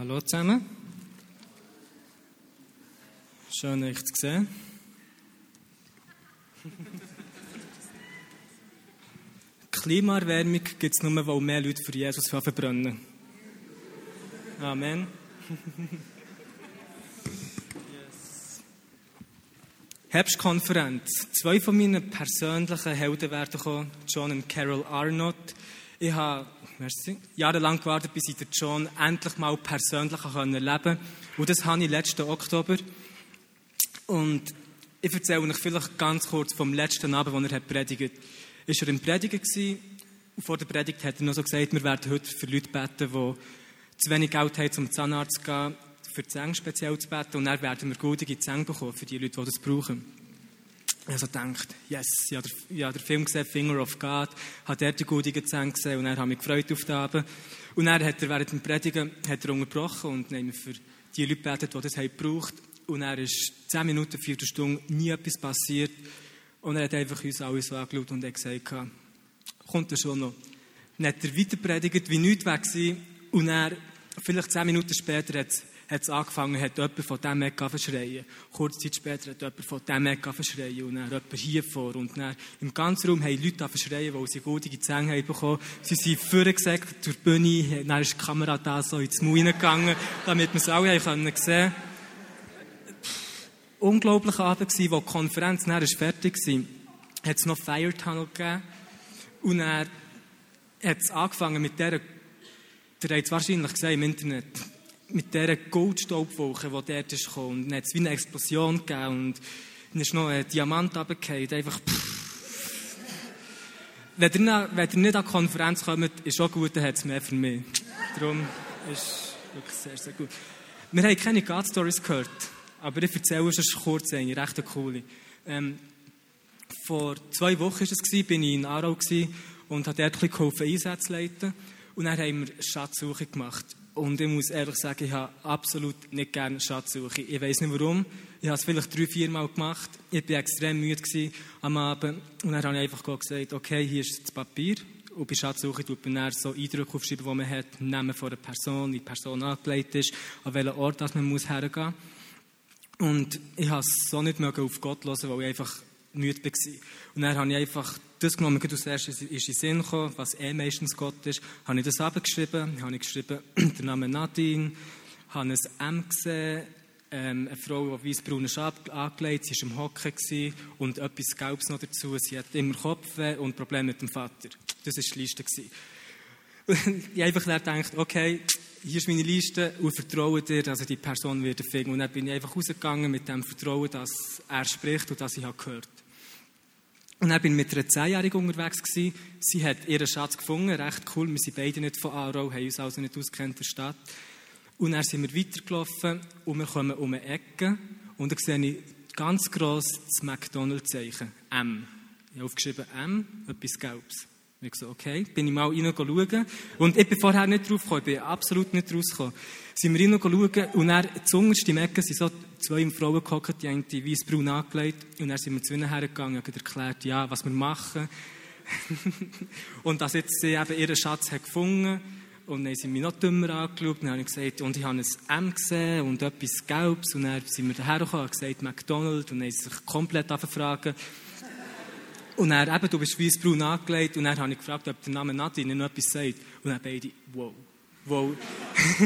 Hallo zusammen. Schön, euch zu sehen. Klimaerwärmung gibt es nur, weil mehr Leute für Jesus verbrennen. Amen. yes. Herbstkonferenz. Zwei von meinen persönlichen Helden werden kommen, John und Carol Arnott. Ich habe merci, jahrelang gewartet, bis ich den John endlich mal persönlich erleben konnte. Und das habe ich letzten Oktober. Und ich erzähle euch vielleicht ganz kurz vom letzten Abend, als er predigt. Ist er im Predigen gewesen, und vor der Predigt hat er noch so gesagt, wir werden heute für Leute beten, die zu wenig Geld haben, zum Zahnarzt zu gehen, für die Zähne speziell zu beten. Und dann werden wir gute Zähne bekommen für die Leute, die das brauchen. Ich habe so gedacht, yes, ich habe, den, ich habe den Film gesehen, Finger of God, habe dort die guten Zähne gesehen und habe ich mich gefreut auf den Abend. Und dann hat er während dem Predigen hat er unterbrochen und dann für die Leute betet, die das haben gebraucht. Und er ist zehn Minuten, vier Stunden nie etwas passiert. Und er hat einfach uns alle so angeschaut und hat gesagt, kommt er schon noch. Dann hat er weiter predigt, wie nichts weg war. Und er, vielleicht zehn Minuten später, hat hat es angefangen, hat jemand von diesem Eck verschreien. Kurze Zeit später hat jemand von diesem Eck verschreien und dann jemand hier vor. Und dann im ganzen Raum haben Leute verschreien, weil sie gute Zähne haben bekommen. Sie sind vorgesagt die Bühne, dann ist die Kamera da so ins Maul gegangen, damit wir es alle haben können sehen Unglaublicher Abend gewesen, wo die Konferenz dann fertig war, hat es noch Fire Tunnel gegeben. Und dann hat es angefangen mit dieser, der hat es wahrscheinlich gesehen im Internet, mit dieser Goldstaubwolke, die dort ist gekommen. Und dann hat es wie eine Explosion gegeben und dann ist noch ein Diamant runtergefallen. Einfach. Wenn ihr, wenn ihr nicht an die Konferenz kommt, ist auch gut, dann hat es mehr für mich. Darum ist wirklich sehr, sehr gut. Wir haben keine God-Stories gehört, aber ich erzähle es kurz eine, recht coole. Ähm, vor zwei Wochen war es, bin ich in Aarau und habe dort ein geholfen, Einsätze leiten. Und dann haben wir Schatzsuche gemacht. Und ich muss ehrlich sagen, ich habe absolut nicht gerne Schatzsuche. Ich weiß nicht warum. Ich habe es vielleicht drei, vier Mal gemacht. Ich war extrem müde am Abend. Und dann habe ich einfach gesagt, okay, hier ist das Papier. Und bei Schatzsuche tut man dann so Eindrücke aufschreiben, die man hat. Namen von einer Person, wie die Person angelegt ist, an welchen Ort man muss hergehen muss. Und ich habe es so nicht auf Gott hören, weil ich einfach müde war. Und dann habe ich einfach das genommen, als erstes ist in den Sinn gekommen, was eh meistens Gott ist, habe ich das abgeschrieben, habe ich geschrieben, der Name Nadine, habe ein M gesehen, ähm, eine Frau, die weißbraunen Schab angelegt, sie war im Hocken und etwas Gelbes noch dazu. Sie hat immer Kopfweh und Probleme mit dem Vater. Das war die Liste. ich habe einfach gedacht, okay, hier ist meine Liste und vertraue dir, dass er die Person wird finden. Und dann bin ich einfach rausgegangen mit dem Vertrauen, dass er spricht und dass ich gehört habe. Und dann bin ich mit einer Zehnjährigen unterwegs gewesen. Sie hat ihren Schatz gefunden, recht cool. Wir sind beide nicht von Aarau, haben uns also nicht auskennt der Stadt. Und dann sind wir weitergelaufen und wir kommen um eine Ecke und da sehe ich ganz gross das McDonalds-Zeichen. M. Ich habe aufgeschrieben M, etwas Gelbes. Und ich so, okay, bin ich mal rein. Und ich bin vorher nicht drauf gekommen, ich bin absolut nicht rausgekommen. Sind wir rein schauen und dann, zuunterst im Ecke sind so zwei Frauen gehockt, die haben die weißbraun angelegt. Und dann sind wir zu ihnen hergegangen und erklärt, ja, was wir machen. und dass jetzt sie eben ihren Schatz hat gefunden und dann sind wir noch dümmer angeschaut. Und dann habe ich gesagt, und ich habe ein M gesehen und etwas Gelbes. Und dann sind wir dahergekommen und gesagt, McDonald's. Und dann haben sie sich komplett anfragen. Und dann eben, du bist weißbraun angelegt. Und dann habe ich gefragt, ob der Name Nadine noch etwas sagt. Und dann beide, wow. Wow.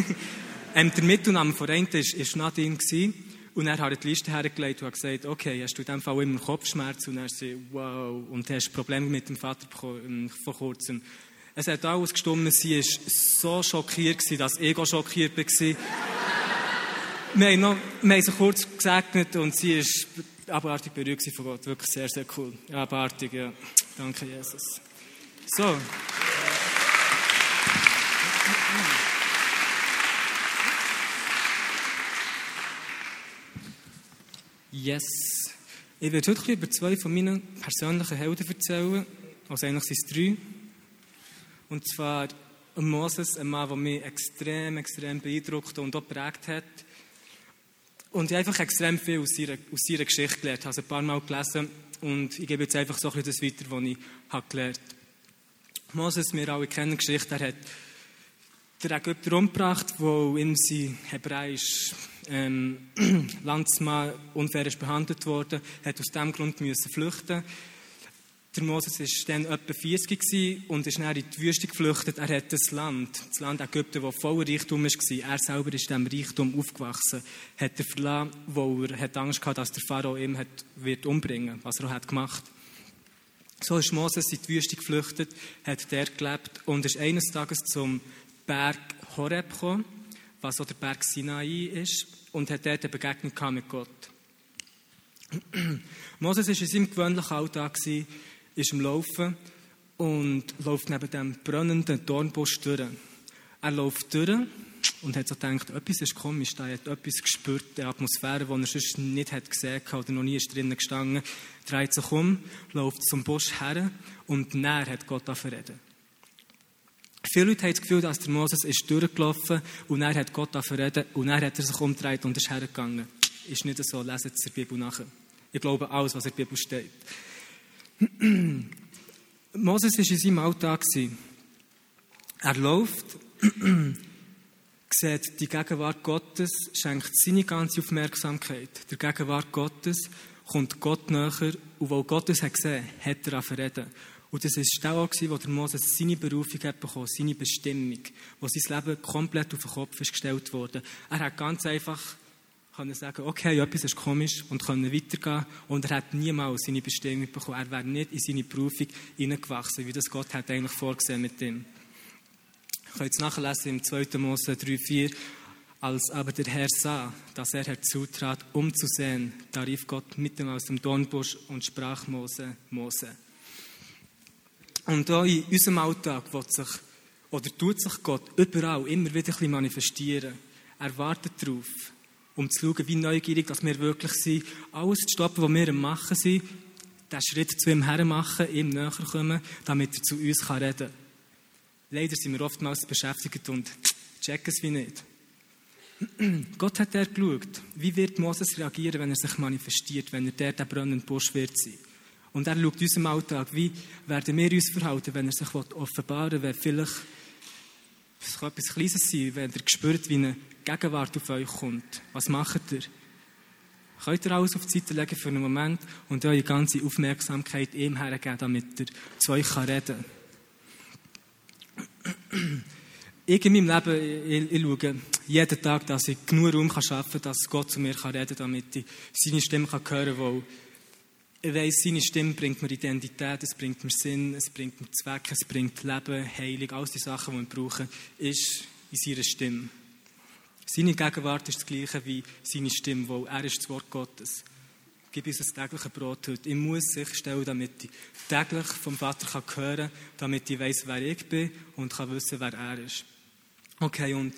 ähm, der Mittelname von einem war, Nadine. Gewesen. Und er hat die Liste hergelegt und hat gesagt, okay, hast du in diesem Fall immer Kopfschmerzen? Und er sagt, wow. Und hast Probleme mit dem Vater ähm, vor kurzem. Es hat alles gestimmt. Sie war so schockiert, dass ich auch schockiert war. wir, haben noch, wir haben sie kurz gesegnet und sie ist abartig berührt von Gott. Wirklich sehr, sehr cool. Abartig, ja. Danke, Jesus. So. Yes. Ich werde heute über zwei von meinen persönlichen Helden erzählen. Also eigentlich sind es drei. Und zwar Moses, ein Mann, der mich extrem, extrem beeindruckt und auch geprägt hat. Und ich habe einfach extrem viel aus seiner, aus seiner Geschichte gelernt. Ich habe ein paar Mal gelesen und ich gebe jetzt einfach so ein bisschen das weiter, was ich habe gelernt habe. Moses, wir alle kennen die Geschichte, er hat der Ägypter umgebracht, wo ihm sein hebräisch ähm, Landsmann unfair ist behandelt wurde, hat aus diesem Grund müssen flüchten. Der Moses war dann etwa 40 und ist dann in die Wüste geflüchtet. Er hat das Land, das Land Ägypten, das voller Reichtum war, er selber ist diesem Reichtum aufgewachsen, hat er verlassen, wo er Angst hatte, dass der Pharao ihn hat, wird umbringen was er auch hat gemacht So ist Moses in die Wüste geflüchtet, hat dort gelebt und ist eines Tages zum Berg Horeb gekommen, was auch der Berg Sinai ist, und hat dort eine Begegnung mit Gott. Moses war in seinem gewöhnlichen Alltag, ist im Laufen und läuft neben dem brennenden Dornbusch durch. Er läuft durch und hat so gedacht, etwas ist komisch, er hat etwas gespürt, die Atmosphäre, die er sonst nicht hat gesehen hat oder noch nie ist drinnen gestanden, dreht sich um, läuft zum Busch her und näher hat Gott reden. Viele Leute haben das Gefühl, dass der Moses ist durchgelaufen und er hat Gott reden und dann hat er sich umgedreht und ist hergegangen. Ist nicht so, lesen Sie die Bibel nachher. Ich glaube alles, was in der Bibel steht. Moses war in seinem Alltag. Er läuft, sieht die Gegenwart Gottes, schenkt seine ganze Aufmerksamkeit der Gegenwart Gottes, kommt Gott näher und weil Gott es hat gesehen hat, er reden. Und das war auch, wo der Moses seine Berufung hat bekommen, seine Bestimmung, wo sein Leben komplett auf den Kopf gestellt wurde. Er hat ganz einfach können sagen, okay, etwas ist komisch und können weitergehen. Und er hat niemals seine Bestimmung bekommen. Er wäre nicht in seine Berufung hineingewachsen, wie das Gott hat eigentlich vorgesehen mit ihm. Ich kann jetzt nachlesen im 2. Mose 3, 4. Als aber der Herr sah, dass er herzutrat, um zu sehen, da rief Gott mitten aus dem Dornbusch und sprach Mose, Mose. Und da in unserem Alltag wird sich, oder tut sich Gott überall immer wieder ein bisschen manifestieren. Er wartet darauf, um zu schauen, wie neugierig dass wir wirklich sind, alles zu stoppen, was wir am Machen sind, den Schritt zu ihm her machen, ihm näher kommen, damit er zu uns reden kann. Leider sind wir oftmals beschäftigt und checken es wie nicht. Gott hat er geschaut, wie wird Moses reagieren, wenn er sich manifestiert, wenn er der, der brennende Busch wird sein. Und er schaut unserem Alltag, wie werden wir uns verhalten, wenn er sich offenbaren will, wenn vielleicht es kann etwas Kleines sein, wenn ihr spürt, wie eine Gegenwart auf euch kommt. Was macht ihr? Könnt ihr alles auf die Seite legen für einen Moment und eure ganze Aufmerksamkeit ihm hergeben, damit er zu euch reden kann? Ich in meinem Leben, ich, ich schaue jeden Tag, dass ich genug Raum schaffen kann, dass Gott zu mir reden kann, damit ich seine Stimme hören kann, weil ich weiss, seine Stimme bringt mir Identität, es bringt mir Sinn, es bringt mir Zweck, es bringt Leben, Heilung, all die Sachen, die wir brauchen, ist in seiner Stimme. Seine Gegenwart ist das Gleiche wie seine Stimme, weil er ist das Wort Gottes. Gib uns das tägliche Brot heute. Ich muss sicherstellen, damit ich täglich vom Vater kann hören kann, damit ich weiß, wer ich bin und kann wissen, wer er ist. Okay, und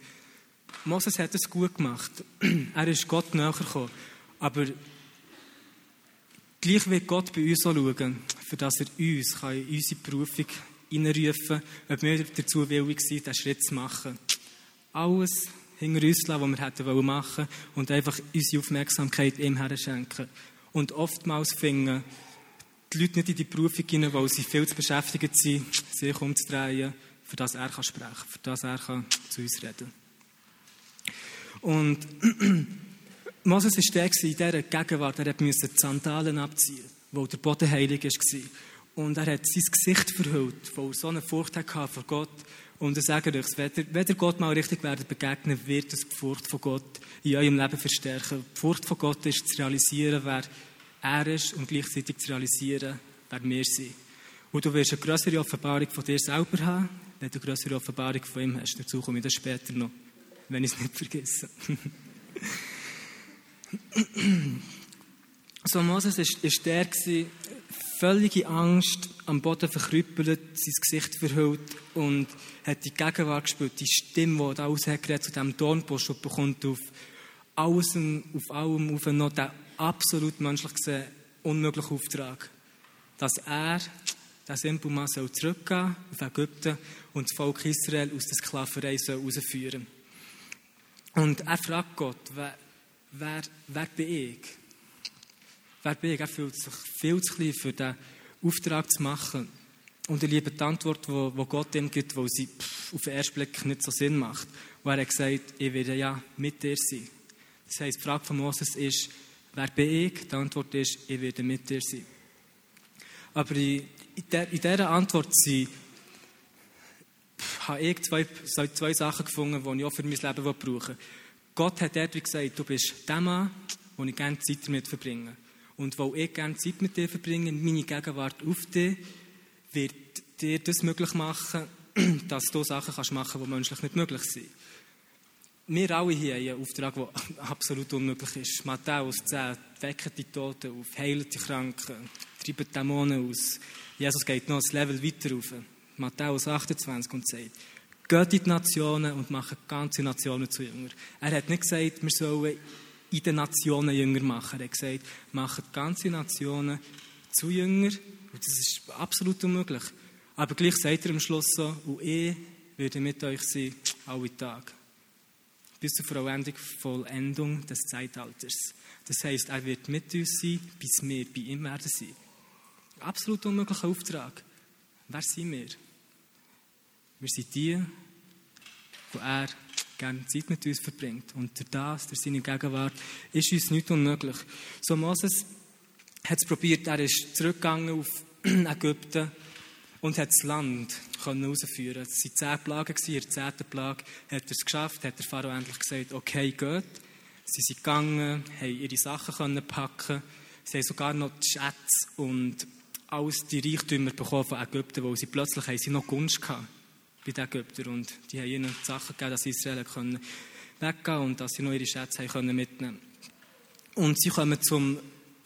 Moses hat es gut gemacht. er ist Gott näher gekommen. Aber Gleich wird Gott bei uns auch schauen, für dass er uns kann in unsere Berufung hineinrufen kann, ob wir dazu willig sind, diesen Schritt zu machen. Alles hinter uns lassen, was wir hätten machen wollen und einfach unsere Aufmerksamkeit ihm schenken. Und oftmals finden die Leute nicht in die Berufung hinein, weil sie viel zu beschäftigt sind, sich umzudrehen, für das er kann sprechen kann, für das er kann zu uns reden. Und Moses war der in dieser Gegenwart, er musste die Sandalen abziehen, wo der Boden heilig war. Und er hat sein Gesicht verhüllt, weil er so eine Furcht hatte vor Gott. Und ich sage euch, wenn ihr, Gott mal richtig werdet begegnen, wird das die Furcht von Gott in eurem Leben verstärken. Die Furcht von Gott ist zu realisieren, wer er ist und gleichzeitig zu realisieren, wer wir sind. Und du wirst eine größere Offenbarung von dir selber haben, wenn du eine größere Offenbarung von ihm hast. Dazu komme ich dann später noch, wenn ich es nicht vergesse. So, Moses ist der völlige Angst, am Boden verkrüppelt, sein Gesicht verhüllt und hat die Gegenwart gespürt, die Stimme, die da ausgeredet zu diesem Dornbusch und bekommt auf alles, auf allem auf noch den absolut menschlich gesehen unmöglichen Auftrag, dass er, der Simpelmann, soll zurückgehen auf Ägypten und das Volk Israel aus der Sklaverei soll. Und er fragt Gott, wer, wer bin ich? Wer bin ich? Er fühlt sich viel zu klein, für diesen Auftrag zu machen. Und ich liebe die Antwort, wo, wo Gott ihm gibt, wo sie auf den ersten Blick nicht so Sinn macht. Wo er hat gesagt, ich werde ja mit dir sein. Das heisst, die Frage von Moses ist, wer bin ich? Die Antwort ist, ich werde mit dir sein. Aber in, der, in dieser Antwort sind, habe ich zwei, zwei Sachen gefunden, die ich auch für mein Leben brauche. Gott hat dort gesagt, du bist der Mann, wo ich gerne Zeit damit verbringe. Und weil ich gerne Zeit mit dir verbringe, meine Gegenwart auf dich, wird dir das möglich machen, dass du Sachen kannst machen kannst, die menschlich nicht möglich sind. Wir alle hier haben einen Auftrag, der absolut unmöglich ist. Matthäus 10, wecken die Toten auf, heilen die Kranken, treiben Dämonen aus. Jesus geht noch ein Level weiter rauf. Matthäus 28 und sagt, geht in die Nationen und macht ganze Nationen zu Jünger. Er hat nicht gesagt, wir sollen in den Nationen Jünger machen. Er hat gesagt, macht ganze Nationen zu Jünger. Und das ist absolut unmöglich. Aber gleich sagt er am Schluss so, und ich werde mit euch sein, alle Tage. Bis zur Vollendung, Vollendung des Zeitalters. Das heißt, er wird mit uns sein, bis wir bei ihm werden sein. Absolut unmöglicher Auftrag. Wer sind wir? Wir sind die, wo er gerne Zeit mit uns verbringt. Und durch das, durch seine Gegenwart, ist uns nichts unmöglich. So Moses hat es probiert, er ist zurückgegangen auf Ägypten und hat das Land herausführen Es waren zehn Plagen, in der zehnten Plage hat er es geschafft, hat der Pharao endlich gesagt, okay, geht. Sie sind gegangen, haben ihre Sachen packen sie haben sogar noch die Schätze und alles die Reichtümer bekommen von Ägypten, weil sie plötzlich haben sie noch Gunst hatten bei den Ägyptern und die haben ihnen die Sachen gegeben, dass Israel können weggehen und dass sie noch ihre Schätze haben können mitnehmen Und sie kommen zum,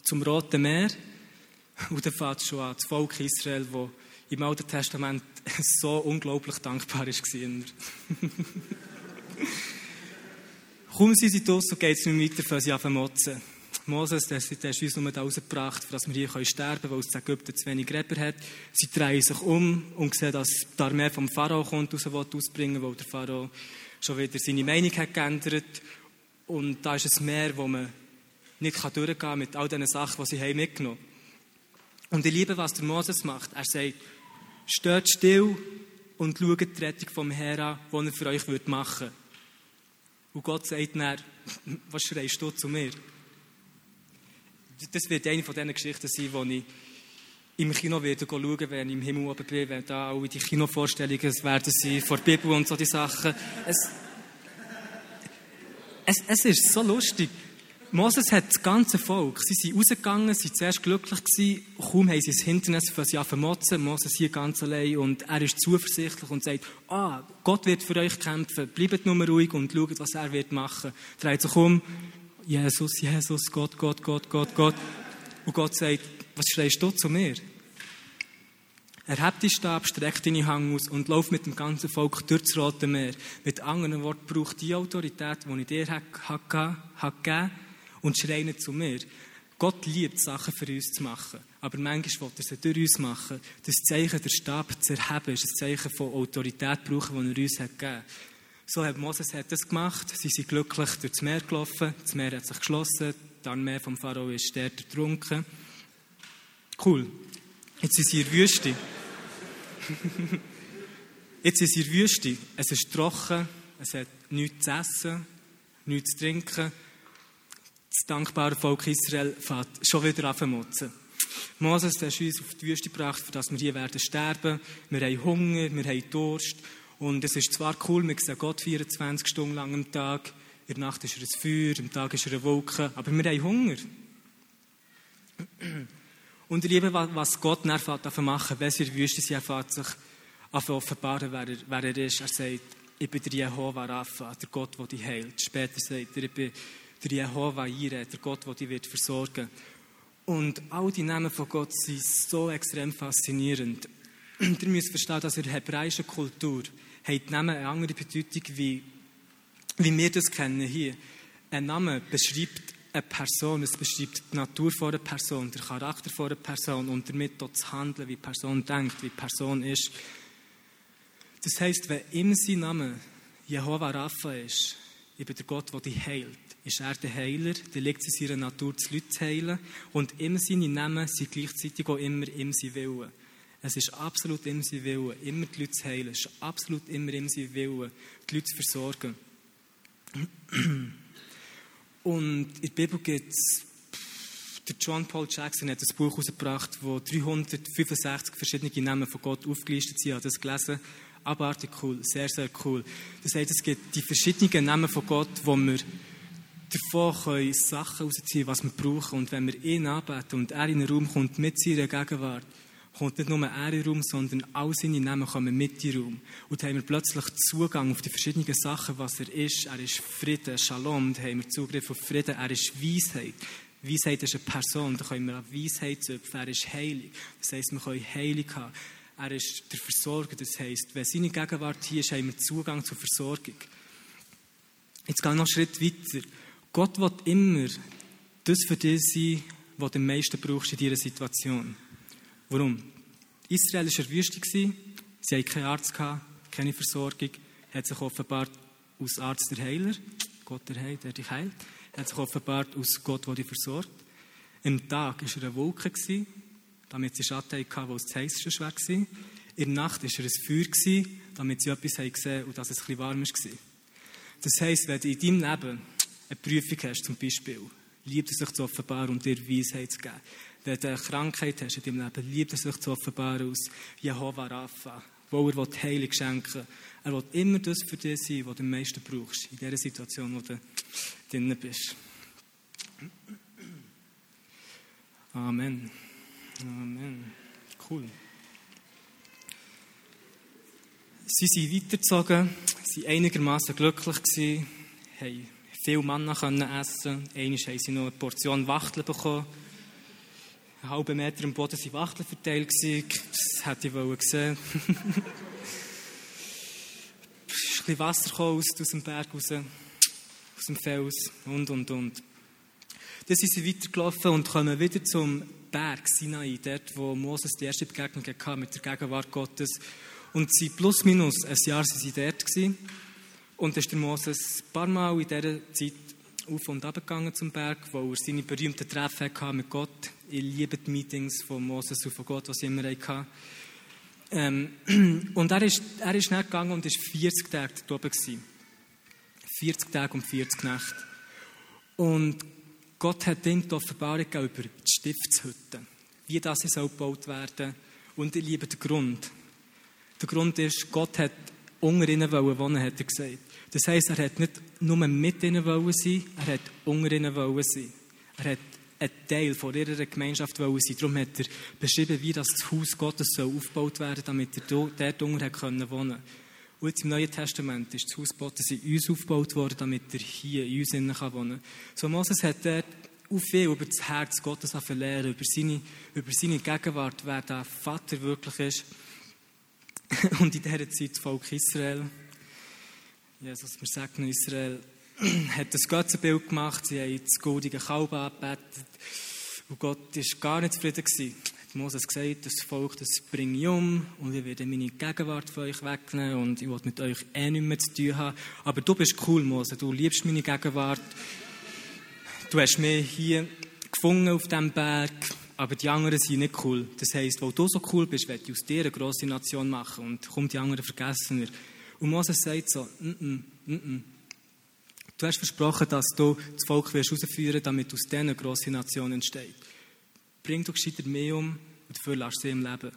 zum Roten Meer und dann fängt schon an, das Volk Israel, das im Alten Testament so unglaublich dankbar war. Kaum sind sie draussen, geht es nicht weiter, fangen sie an zu motzen. Moses, der, der ist uns nur da rausgebracht, dass wir hier sterben können, weil es in Ägypten zu wenig Gräber hat. Sie drehen sich um und sehen, dass die Armee vom Pharao kommt, raus ausbringen weil der Pharao schon wieder seine Meinung hat geändert. Und da ist ein Meer, wo man nicht durchgehen kann mit all diesen Sachen, die sie mitgenommen haben. Und ich liebe, was der Moses macht. Er sagt, steht still und schaut die Rettung vom Herrn an, die er für euch machen würde. Und Gott sagt dann, was schreist du zu mir? Das wird eine von diesen Geschichten sein, die ich im Kino werde schauen, wenn ich im Himmel oben bin, wenn da alle die Kinovorstellungen werden sein, vor der Bibel und so die Sachen. Es, es, es ist so lustig. Moses hat das ganze Volk, sie sind rausgegangen, sie waren zuerst glücklich gewesen, kaum haben sie das Hindernis für sie vermotzen, Moses hier ganz allein und er ist zuversichtlich und sagt, ah, Gott wird für euch kämpfen, bleibt nur ruhig und schaut, was er wird machen. Dreht sich um, Jesus, Jesus, Gott, Gott, Gott, Gott, Gott. Und Gott sagt, was schreist du zu mir? Er hebt die Stab, streckt deine Hang aus und läuft mit dem ganzen Volk durch das Rote Meer. Mit anderen Worten braucht die Autorität, die ich dir habe gegeben und schreit nicht zu mir. Gott liebt Sachen für uns zu machen. Aber manchmal will er sie durch uns machen. Das Zeichen, der Stab zu erheben, ist ein Zeichen von Autorität brauchen, die er uns hat gegeben hat. So hat Moses das gemacht. Sie sind glücklich durchs Meer gelaufen. Das Meer hat sich geschlossen. Die Armee vom Pharao ist dort ertrunken. Cool. Jetzt in der Wüste. Jetzt in der Wüste. Es ist trocken. Es hat nichts zu essen, nichts zu trinken. Das dankbare Volk Israel fährt schon wieder an Motzen. Moses der ist uns auf die Wüste gebracht, für dass wir hier werden sterben. Wir haben Hunger, wir haben Durst. Und es ist zwar cool, wir sehen Gott 24 Stunden lang am Tag. In der Nacht ist er ein Feuer, am Tag ist er eine Wolke. Aber wir haben Hunger. Und ich liebe, was Gott nachfährt zu machen, wenn sie in der Wüste sind, fährt sich an offenbaren, wer er, wer er ist. Er sagt, ich bin der Jehova Rapha, der Gott, der dich heilt. Später sagt er, ich bin der Jehova Ire, der Gott, der dich wird versorgen Und all die Namen von Gott sind so extrem faszinierend. Ihr müsst verstehen, dass in der hebräischen Kultur haben die Namen eine andere Bedeutung, wie, wie wir das kennen hier. Ein Name beschreibt eine Person, es beschreibt die Natur von einer Person, den Charakter von einer Person und damit auch das Handeln, wie die Person denkt, wie die Person ist. Das heisst, wenn in seinem Namen Jehova Rapha ist, bin der Gott, der dich heilt, ist er der Heiler, der liegt in seiner Natur, die Leute zu heilen. Und immer seine Namen sind gleichzeitig auch immer im sein Willen. Es ist absolut im sein Willen, immer die Leute zu heilen. Es ist absolut immer im sein Willen, die Leute zu versorgen. Und in der Bibel gibt es, der John Paul Jackson hat ein Buch herausgebracht, wo 365 verschiedene Namen von Gott aufgelistet sind. Ich habe das gelesen. Abartig cool, sehr, sehr cool. Das heißt, es gibt die verschiedenen Namen von Gott, wo wir davon können Sachen rausziehen, was wir brauchen. Und wenn wir ihn anbeten und er in den Raum kommt mit seiner Gegenwart, kommt nicht nur er in Raum, sondern all seine Namen kommen mit in den Raum. Und dann haben wir plötzlich Zugang auf die verschiedenen Sachen, was er ist. Er ist Frieden, Shalom, da haben wir Zugriff auf Frieden. Er ist Weisheit. Weisheit ist eine Person, da können wir an Weisheit züpfen. Er ist heilig. Das heisst, wir können Heilig haben. Er ist der Versorger. Das heisst, wenn seine Gegenwart hier ist, haben wir Zugang zur Versorgung. Jetzt gehe ich noch einen Schritt weiter. Gott will immer das für dich sein, was du am meisten brauchst in dieser Situation. Warum? Israel war in der Wüste. Sie hatten keinen Arzt, keine Versorgung. Hat sich offenbart aus Arzt der Heiler, Gott der Heiler, der dich heilt. Hat sich offenbart aus Gott, der dich versorgt. Im Tag war er eine Wolke, damit sie Schatten hatten, wo es das heißeste schwer war. In der Nacht war er ein Feuer, damit sie etwas gesehen haben und dass es etwas warm war. Das heisst, wenn du in deinem Leben eine Prüfung hast, zum Beispiel, liebt es sich zu offenbaren und dir Weisheit zu geben. Wenn du eine Krankheit hast in deinem Leben, liebt es sich zu offenbaren aus Jehova Rapha, wo er Heilung schenken will. Er will immer das für dich sein, was du am meisten brauchst, in dieser Situation, wo du drin bist. Amen. Amen. Cool. Sie sind weitergezogen, sie waren einigermaßen glücklich, haben viel Manna können essen. Einmal haben sie noch eine Portion Wachteln bekommen. Einen halben Meter am Boden waren Wachteln verteilt. Das hätte ich wollen sehen. Ist ein bisschen Wasser aus, aus dem Berg raus, aus dem Fels und, und, und. Dann sind sie weitergelaufen und kommen wieder zum Berg Sinai, dort, wo Moses die erste Begegnung hatte mit der Gegenwart Gottes. Und sie plus minus ein Jahr sind sie dort gewesen. Und dann ist der Moses ein paar Mal in dieser Zeit auf und ab gegangen zum Berg, wo er seine berühmten Treffen hatte mit Gott. Ich liebe die Meetings von Moses und von Gott, die sie immer hatten. Ähm, und er ist, er ist nicht gegangen und war 40 Tage dort oben. Gewesen. 40 Tage und 40 Nächte. Und Gott hat ihm die Offenbarung über die Stiftshütte, wie das soll gebaut werden Und ich liebe den Grund. Der Grund ist, Gott hat unter ihnen wohnen, hat er gesagt. Das heisst, er hat nicht nur mit ihnen wollen sein, er hat unter ihnen wollen sein. Er hat ein Teil von ihrer Gemeinschaft wollen sein. Darum hat er beschrieben, wie das Haus Gottes soll aufgebaut werden damit er dort unter können wohnen Und jetzt im Neuen Testament ist das Haus Gottes in uns aufgebaut worden, damit er hier in uns wohnen kann. So Moses hat dort auch viel über das Herz Gottes lernen, über seine, über seine Gegenwart, wer der Vater wirklich ist. Und in dieser Zeit das Volk Israel Jesus, wir sagen Israel, hat das Götzenbild gemacht, sie haben das goldige Kalb angebetet und Gott war gar nicht zufrieden gewesen. Hat Moses gesagt, das Volk, das bringe ich um und ich werde meine Gegenwart von euch wegnehmen und ich will mit euch eh nichts mehr zu tun haben. Aber du bist cool, Moses, du liebst meine Gegenwart. Du hast mich hier gefunden auf diesem Berg, aber die anderen sind nicht cool. Das heisst, weil du so cool bist, werde ich aus dir eine grosse Nation machen und komm die anderen vergessen wir. Und Moses sagt so, mm -mm, mm du hast versprochen, dass du das Volk wirst herausführen damit aus dieser eine grosse Nation entsteht. Bring du gescheiter mehr um und dafür lass sie im Leben.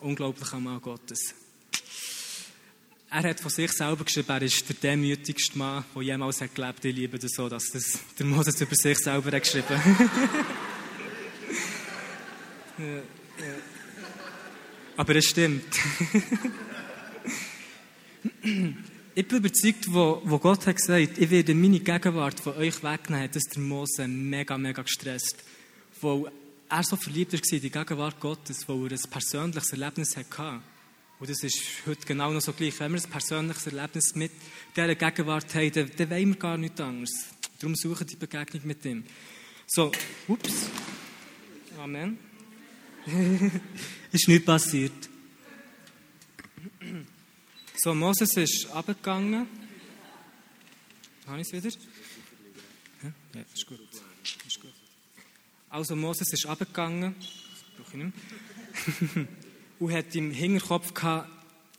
Unglaublich am Mann Gottes. Er hat von sich selber geschrieben, er ist der demütigste Mann, der jemals hat gelebt. Ich liebe das so, dass das der Moses über sich selber hat geschrieben ja, ja. Aber es stimmt. ich bin überzeugt, wo, wo Gott hat gesagt, ich werde meine Gegenwart von euch wegnehmen, hat das der Mose mega, mega gestresst. Weil er so verliebt war in die Gegenwart Gottes, weil er ein persönliches Erlebnis hatte. Und das ist heute genau noch so gleich. Wenn wir ein persönliches Erlebnis mit dieser Gegenwart haben, dann, dann wollen wir gar nichts anderes. Darum suchen die Begegnung mit ihm. So, ups. Amen. ist nichts passiert. So, Moses ist abgegangen. Habe ich es wieder? Ja, ist, gut. ist gut. Also Moses ist abgegangen brauche ich nicht mehr. und hat im Hinterkopf gehabt,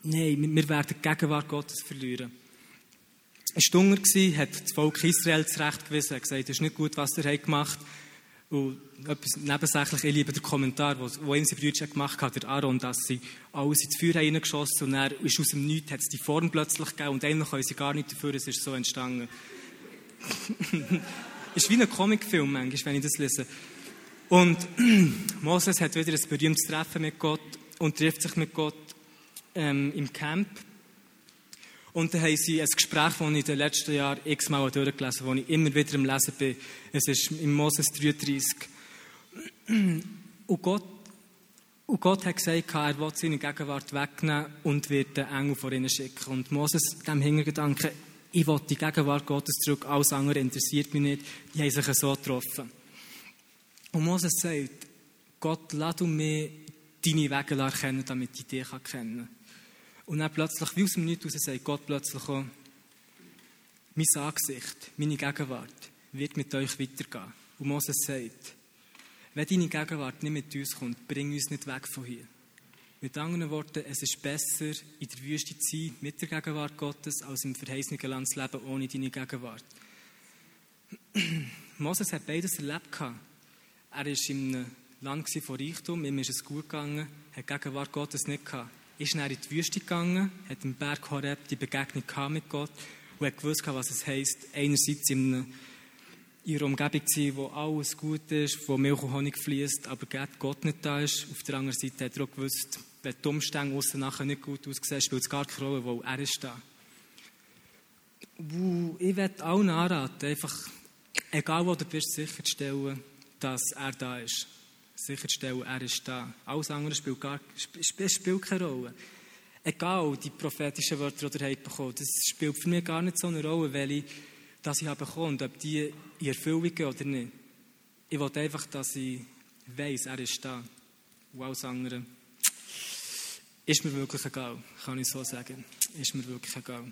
nein, wir werden die Gegenwart Gottes verlieren. Stunger war, hat das Volk Israel zurechtgewiesen, hat gesagt, es ist nicht gut, was ihr gemacht habt. Und etwas nebensächlich, ich liebe den Kommentar, den ihm sein Brüder gemacht hat, der Aaron, dass sie alles ins Feuer reingeschossen und er ist aus dem Nichts, hat es die Form plötzlich gegeben und eigentlich können sie gar nicht dafür, es ist so entstanden. ist wie ein Comicfilm manchmal, wenn ich das lese. Und Moses hat wieder ein berühmtes Treffen mit Gott und trifft sich mit Gott ähm, im Camp. Und dann haben sie ein Gespräch, das ich in den letzten Jahren x-mal durchgelesen habe, das ich immer wieder am Lesen bin. Es ist in Moses 33. Und Gott, und Gott hat gesagt, er will seine Gegenwart wegnehmen und wird den Engel vor ihnen schicken. Und Moses, dem Hintergedanken, ich will die Gegenwart Gottes zurück, alles andere interessiert mich nicht, die haben sich so getroffen. Und Moses sagt, Gott, lass du mir deine Wege erkennen, damit ich dich kennen kann. Und dann plötzlich, wie aus dem Nichts raus, sagt Gott plötzlich auch, mein Angesicht, meine Gegenwart wird mit euch weitergehen. Und Moses sagt, wenn deine Gegenwart nicht mit uns kommt, bring uns nicht weg von hier. Mit anderen Worten, es ist besser, in der Wüste zu sein mit der Gegenwart Gottes, als im verheißenen Land zu leben ohne deine Gegenwart. Moses hat beides erlebt. Er war in einem Land von Reichtum, ihm ist es gut gegangen, hat die Gegenwart Gottes nicht gehabt ist dann in die Wüste gegangen, hat im Berg Horeb die Begegnung mit Gott und hat gewusst, was es heisst, einerseits in, einer Umgebung zu sein, wo alles gut ist, wo Milch und Honig fließt, aber Gott nicht da ist. Auf der anderen Seite hat er auch gewusst, wenn die Umstände außen nachher nicht gut aussehen, spielt es gar keine Rolle, weil er ist da. Ich werde allen anraten, einfach, egal wo du bist, sicherzustellen, dass er da ist sicherzustellen, er ist da. Alles andere spielt, gar, spielt keine Rolle. Egal, die prophetischen Wörter, die ihr habt bekommen, das spielt für mich gar nicht so eine Rolle, welche dass ich habe bekommen und ob die in Erfüllung gehen oder nicht. Ich will einfach, dass ich weiss, er ist da. Und alles andere ist mir wirklich egal, kann ich so sagen. Ist mir wirklich egal.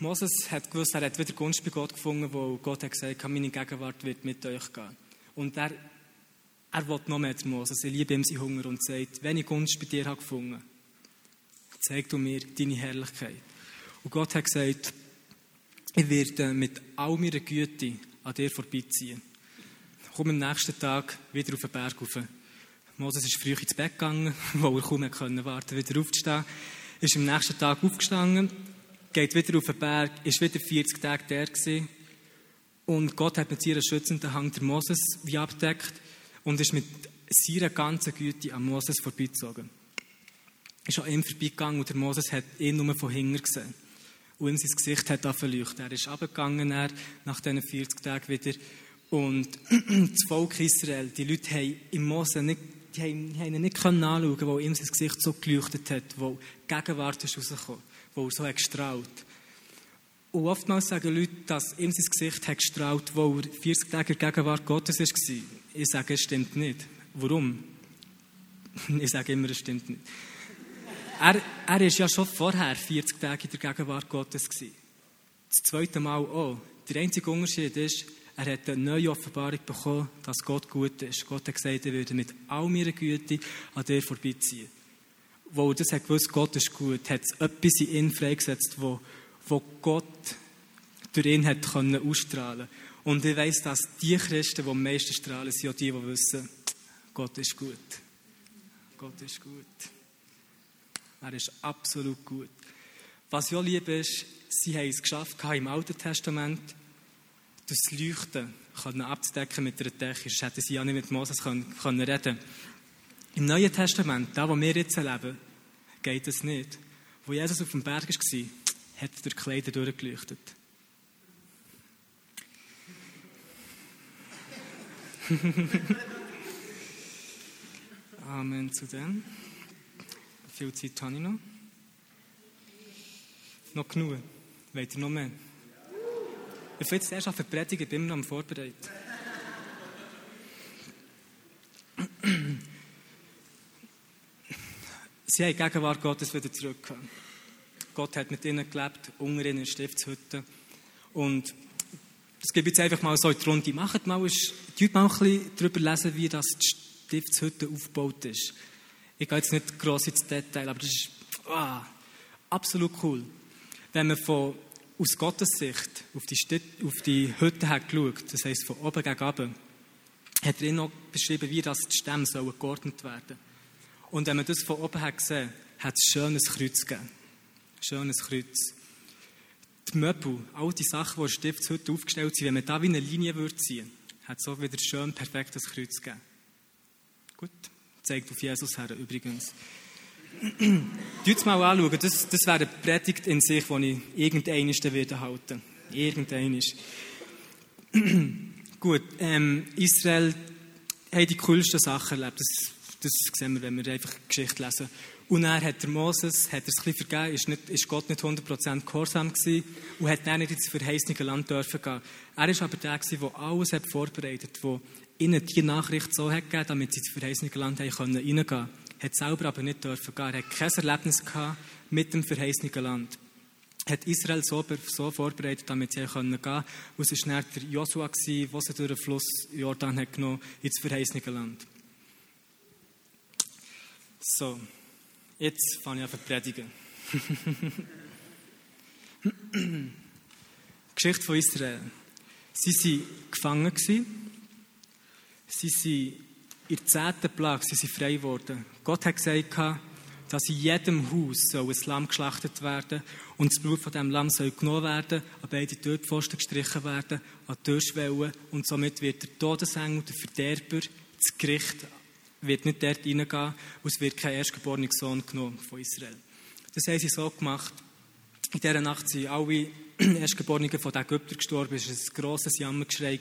Moses hat gewusst, er hat wieder Gunst bei Gott gefunden, wo Gott hat gesagt, meine Gegenwart wird mit euch gehen. Und er, er will noch mehr zu Moses. Er liebt ihm seinen Hunger und sagt, wenn ich Gunst bei dir habe gefunden, zeig du mir deine Herrlichkeit. Und Gott hat gesagt, ich werde mit all meiner Güte an dir vorbeiziehen. Ich komme am nächsten Tag wieder auf den Berg rauf. Moses ist früh ins Bett gegangen, weil er kaum warten konnte, wieder aufzustehen. Ist am nächsten Tag aufgestanden, geht wieder auf den Berg, ist wieder 40 Tage der gewesen und Gott hat mit seiner schützenden Hand der Moses wie abdeckt und ist mit seiner ganzen Güte an Moses vorbeigezogen. Er Ist an ihm vorbeigegangen und der Moses hat ihn nur von hinten gesehen. Und ihm sein Gesicht hat verleuchtet. Er ist abgegangen nach diesen 40 Tagen wieder. Und das Volk Israel, die Leute haben im Mose nicht, die haben, haben ihn nicht anschauen können, weil ihm sein Gesicht so geleuchtet hat, wo die Gegenwart ist rausgekommen, wo er so hat gestrahlt. Und oftmals sagen Leute, dass ihm sein Gesicht hat gestrahlt, wo er 40 Tage in Gegenwart Gottes war. Ich sage, es stimmt nicht. Warum? Ich sage immer, es stimmt nicht. Er, er ja schon vorher 40 Tage in der Gegenwart Gottes. Gewesen. Das zweite Mal auch. Der einzige Unterschied ist, er hat eine neue Offenbarung bekommen, dass Gott gut ist. Gott hat gesagt, er würde mit all meiner Güte an dir vorbeiziehen. Wo er das hat gewusst, Gott ist gut, hat es etwas in ihn freigesetzt, wo wo Gott durch ihn hat können ausstrahlen Und ich weiß, dass die Christen, die am meisten strahlen, sind auch die, die wissen, Gott ist gut. Gott ist gut. Er ist absolut gut. Was ich auch liebe, ist, sie haben es geschafft, im Alten Testament das Leuchten abzudecken mit einer Decke. Sonst hätten sie ja nicht mit Moses können, können reden Im Neuen Testament, da wo wir jetzt leben, geht es nicht. Wo Jesus auf dem Berg war, hat der Kleider durchgeleuchtet. Amen zu dem. Viel Zeit habe ich noch. Noch genug. Wollt ihr noch mehr? Ich will jetzt erst auf die Predigt, ich bin noch am Vorbereiten. Sie haben die Gegenwart Gottes wieder zurückgekommen. Gott hat mit ihnen gelebt, unter ihnen in Stiftshütte. Und Das gebe ich jetzt einfach mal so in die Runde. Macht mal, ein, mal ein bisschen darüber lesen, wie das die Stiftshütte aufgebaut ist. Ich gehe jetzt nicht gross ins Detail, aber das ist oh, absolut cool. Wenn man von, aus Gottes Sicht auf die, Stift, auf die Hütte hat geschaut, das heisst von oben gegen unten, hat er noch beschrieben, wie das die Stämme sollen geordnet werden Und wenn man das von oben hat gesehen, hat es ein schönes Kreuz gegeben. Schönes Kreuz. Die Möbel, all die Sachen, die in Stiftshütte aufgestellt sind, wenn man da wie eine Linie würde ziehen hat es so wieder schön perfektes Kreuz gegeben. Gut, zeigt auf Jesus her übrigens. Schaut mal anschauen, das, das wäre eine Predigt in sich, die ich irgendeinen werde halten. Irgendeinen. Gut, ähm, Israel hat die coolsten Sachen erlebt. Das, das sehen wir, wenn wir einfach Geschichte lesen. Und er hat der Moses, hat er es ein bisschen vergeben, ist, nicht, ist Gott nicht 100% gehorsam gewesen und hat dann nicht ins verheißene Land dürfen gehen. Er ist aber der der alles hat vorbereitet, der ihnen die Nachricht so hat gegeben, damit sie ins verheißene Land reingehen können. Hat selber aber nicht dürfen gehen. Er hat kein Erlebnis gehabt mit dem verheißenen Land hat Israel so, so vorbereitet, damit sie gehen können. Und es war der Joshua, der sie durch den Fluss Jordan hat genommen ins verheißene Land. So, jetzt fange ich an zu predigen. Geschichte von Israel. Sie waren gefangen. Sie sind in der zehnten Plage sie sind frei geworden. Gott hat gesagt, dass in jedem Haus soll ein Lamm geschlachtet werden und das Blut von diesem Lamm soll genommen werden, an beide Türpfosten gestrichen werden, an die Türschwellen und somit wird der Todesengel, der Verderber, das Gericht wird nicht dort reingehen und es wird kein erstgeborener Sohn genommen von Israel. Das haben sie so gemacht. In dieser Nacht sind alle Erstgeborenen von den Ägyptern gestorben. Es war ein grosses Jammergeschrei.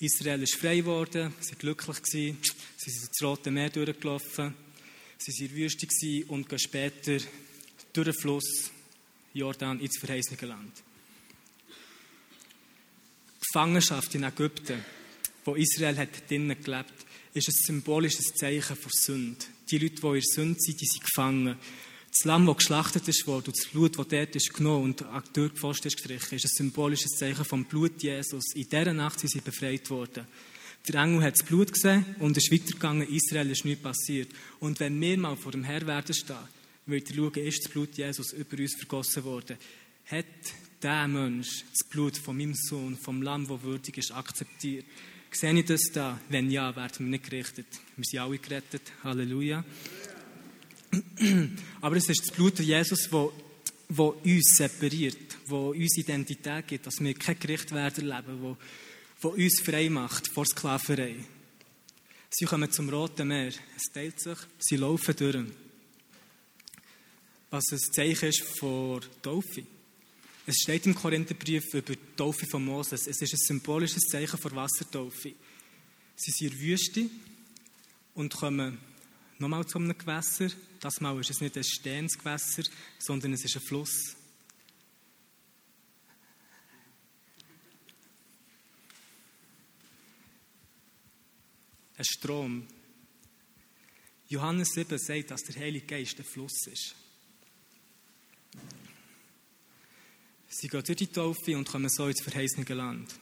Israel ist frei geworden, sie waren glücklich, sie sind ins Rote Meer durchgelaufen Sie waren in der Wüste und gehen später durch den Fluss Jordan ins verheißene Land. Die Gefangenschaft in Ägypten, wo Israel hat drinnen gelebt, ist ein symbolisches Zeichen von Sünde. Die Leute, die in Sünde sind, die sind gefangen. Das Lamm, das geschlachtet worden, und das Blut, das dort ist genommen und an die Türpfosten ist gestrichen, ist ein symbolisches Zeichen vom Blut Jesus. In dieser Nacht sind sie befreit worden. Der Engel hat das Blut gesehen und ist weitergegangen. Israel ist nichts passiert. Und wenn wir mal vor dem Herr werden stehen, wird er schauen, ist das Blut Jesus über uns vergossen worden? Hat der Mensch das Blut von meinem Sohn, vom Lamm, das würdig ist, akzeptiert? Sehe ich das da? Wenn ja, werden wir nicht gerichtet. Wir sind alle gerettet. Halleluja. Aber es ist das Blut von Jesus, das wo uns separiert, wo uns Identität gibt, dass wir kein Gericht werden leben, wo der uns frei macht vor Sklaverei. Sie kommen zum Roten Meer. Es teilt sich, sie laufen durch. Was ein Zeichen ist vor Taufe. Es steht im Korintherbrief über die Taufe von Moses. Es ist ein symbolisches Zeichen vor Wassertaufe. Sie sind in der Wüste und kommen nochmal zu einem Gewässer. Das Mal ist es nicht ein stehendes Gewässer, sondern es ist ein Fluss. ein Strom. Johannes 7 sagt, dass der Heilige Geist ein Fluss ist. Sie gehen durch die Taufe und kommen so ins verheißene Land.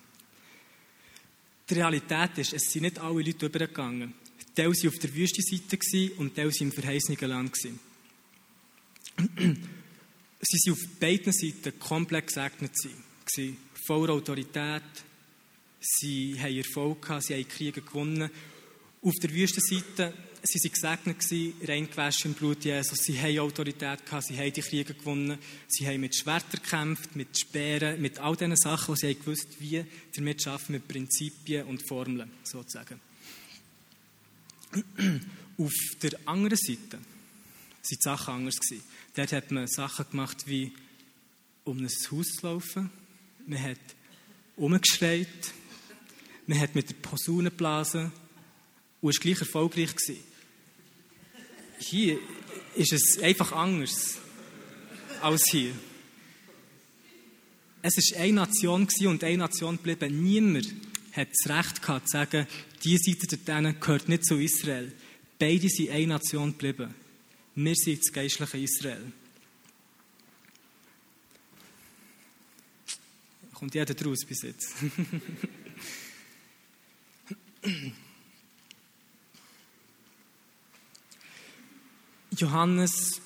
Die Realität ist, es sind nicht alle Leute übergegangen. Teil waren auf der Wüstenseite und Teil waren im verheißenen Land. Sie waren auf beiden Seiten komplett gesegnet. Voller Autorität. Sie haben Erfolg gehabt, sie haben Kriege gewonnen auf der Wüstenseite sie sie gesegnet rein gewaschen im Blut Jesus. Sie haben Autorität gehabt, sie haben die Kriege gewonnen, sie haben mit Schwertern gekämpft, mit Speeren, mit all diesen Sachen, die sie haben gewusst, wie damit schaffen, mit Prinzipien und Formeln, sozusagen. Auf der anderen Seite waren die Sachen anders gewesen. Dort hat man Sachen gemacht wie um ein Haus zu laufen, man hat umgeschreit, man hat mit der Posaune geblasen, und war gleich erfolgreich. Gewesen. Hier ist es einfach anders als hier. Es war eine Nation und eine Nation geblieben. Niemand hat das Recht gehabt, zu sagen, diese Seite dort gehört nicht zu Israel. Beide sind eine Nation geblieben. Wir sind das geistliche Israel. Kommt jeder draus bis jetzt? Johannes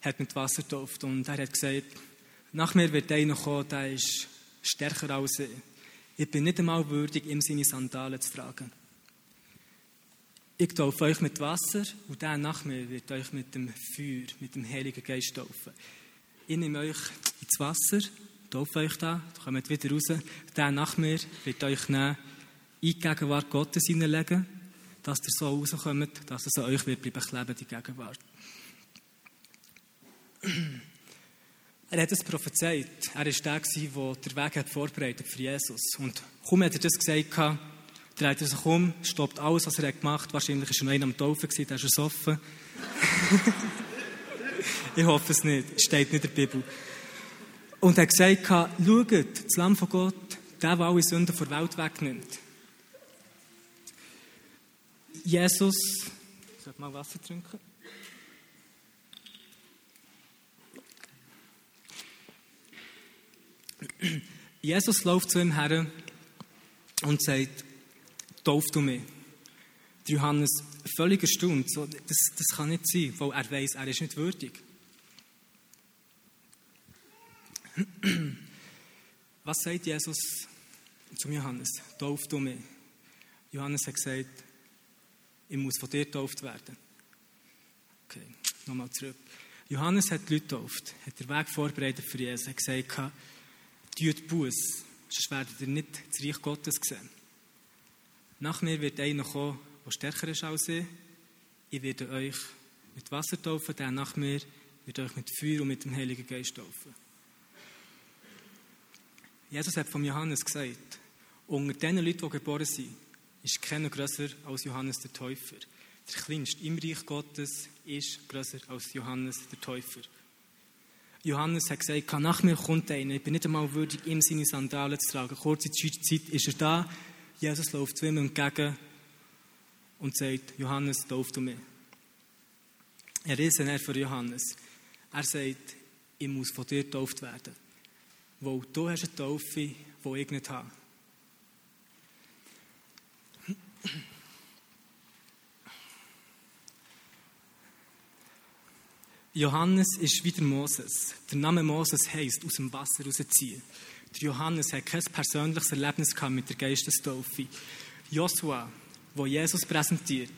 hat mit Wasser getauft und er hat gesagt, nach mir wird einer kommen, der ist stärker als ich. Ich bin nicht einmal würdig, ihm seine Sandalen zu tragen. Ich taufe euch mit Wasser und der nach mir wird euch mit dem Feuer, mit dem Heiligen Geist taufen. Ich nehme euch ins Wasser, taufe euch da, kommt wieder raus. Der nach mir wird euch nehmen, in die Gegenwart Gottes hineinlegen, dass ihr so rauskommt, dass es an euch wird bleiben kleben, die Gegenwart. Er hat es prophezeit. Er war der, der den Weg hat vorbereitet für Jesus. Und kaum hat er das gesagt, dreht er sich um, stoppt alles, was er gemacht hat. Wahrscheinlich war er noch einer am Taufen, der ist offen. ich hoffe es nicht. Steht nicht in der Bibel. Und er hat gesagt, schaut, das Lamm von Gott, der, der alle Sünden der Welt wegnimmt. Jesus, ich sollte mal Wasser trinken. Jesus läuft zu ihm her und sagt, tauf du mich. Der Johannes völlig erstaunt. So, das, das kann nicht sein, weil er weiß, er ist nicht würdig. Was sagt Jesus zum Johannes? Tauf du mich. Johannes hat gesagt, ich muss von dir getauft werden. Okay, nochmal zurück. Johannes hat die Leute getauft, hat den Weg vorbereitet für Jesus, hat gesagt, tut Buß, sonst werdet ihr nicht das Reich Gottes sehen. Nach mir wird einer kommen, der stärker ist als ich. Ich werde euch mit Wasser taufen, der nach mir wird euch mit Feuer und mit dem Heiligen Geist taufen. Jesus hat von Johannes gesagt, unter den Leuten, die geboren sind, ist keiner größer als Johannes der Täufer. Der Kleinste im Reich Gottes ist größer als Johannes der Täufer. Johannes hat gesagt, nach mir kommt einer, ich bin nicht einmal würdig, ihm seine Sandalen zu tragen. Kurze Zeit ist er da, Jesus läuft zu ihm entgegen und sagt, Johannes, tauf du mich. Er ist ein Herr für Johannes. Er sagt, ich muss von dir getauft werden. Weil du hast eine Taufe, die ich nicht habe. Johannes ist wie der Moses. Der Name Moses heisst, aus dem Wasser rausziehen. Der Johannes hat kein persönliches Erlebnis gehabt mit der Geistestaufe. Joshua, wo Jesus präsentiert,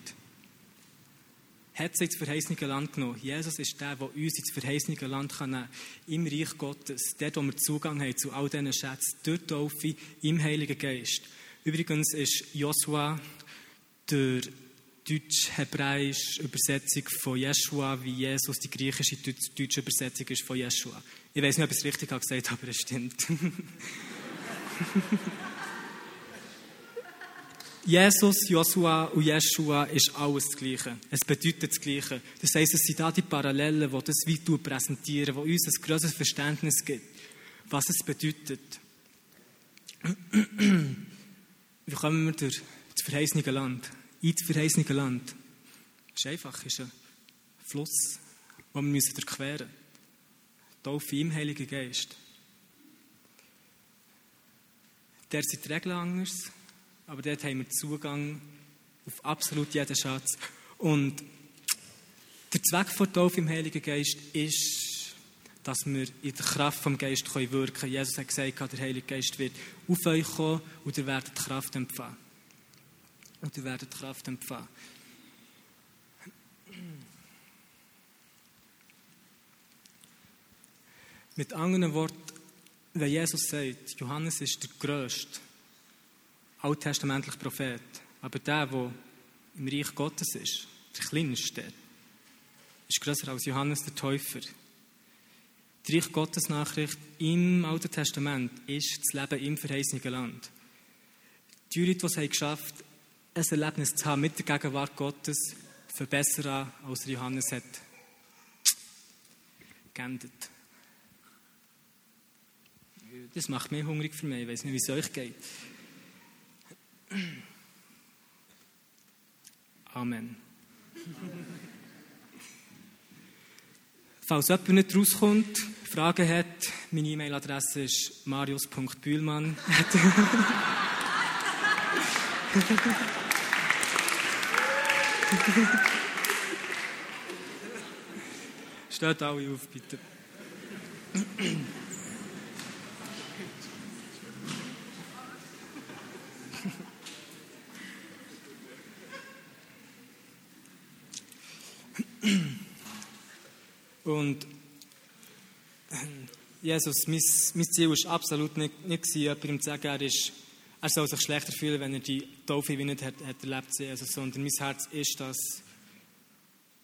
hat sich ins verheißene Land genommen. Jesus ist der, der uns ins verheißene Land kann kann. Im Reich Gottes. Dort, wo wir Zugang haben zu all diesen Schätzen. Durch die Taufe im Heiligen Geist. Übrigens ist Joshua der deutsch-hebräische Übersetzung von Jeshua, wie Jesus die griechische deutsche Übersetzung ist von Jeshua. Ich weiß nicht, ob ich es richtig habe gesagt aber es stimmt. Jesus, Joshua und Jeshua ist alles das Gleiche. Es bedeutet das Gleiche. Das heisst, es sind da die Parallelen, die das wie präsentieren, die uns ein grosses Verständnis gibt, was es bedeutet. Wie kommen wir durch das verheißene Land? ins verheißene Land. Das ist einfach, es ist ein Fluss, den wir durchqueren müssen. Taufe im Heiligen Geist. Der sind die Regeln anders, aber dort haben wir Zugang auf absolut jeden Schatz. Und der Zweck der Taufe im Heiligen Geist ist, dass wir in der Kraft vom Geist wirken können. Jesus hat gesagt, der Heilige Geist wird auf euch kommen und ihr werdet Kraft empfangen und ihr werdet Kraft empfangen. Mit anderen Worten, wenn Jesus sagt, Johannes ist der grösste alttestamentliche Prophet, aber der, der im Reich Gottes ist, der kleinste, ist größer als Johannes der Täufer. Die Reich Gottes Nachricht im Alten Testament ist das Leben im verheißenen Land. Die Leute, die es geschafft haben, ein Erlebnis zu haben mit der Gegenwart Gottes verbessern, als Johannes hat geendet. Das macht mich hungrig für mich. Ich weiß nicht, wie es euch geht. Amen. Falls jemand nicht rauskommt, Fragen hat, meine E-Mail-Adresse ist marius.bühlmann. Steht alle auf, bitte. Und Jesus, mein, mein Ziel war absolut nicht, nicht jemandem zu sagen, er, ist, er soll sich schlechter fühlen, wenn er die Taufe nicht hat, hat erlebt hat, sondern mein Herz ist, dass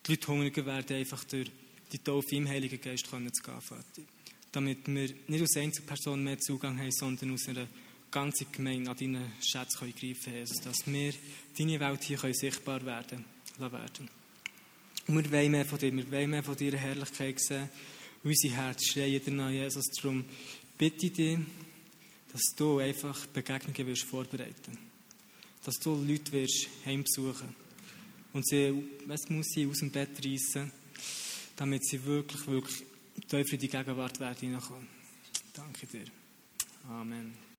die Leute hungriger werden, einfach durch die Taufe im Heiligen Geist können zu gehen, Vater. Damit wir nicht als Einzelperson mehr Zugang haben, sondern aus einer ganzen Gemeinde an deinen Schätze greifen können. Also, dass wir deine Welt hier können sichtbar werden werden. Und wir wollen mehr von dir, wir wollen mehr von deiner Herrlichkeit sehen. Unser Herz schreien danach, Jesus. Darum bitte ich dich, dass du einfach Begegnungen wirst vorbereiten Dass du Leute wirst heimbesuchen und sie, was muss sie aus dem Bett reissen, damit sie wirklich, wirklich tiefer in die Gegenwart werden hineinkommen. Danke dir. Amen.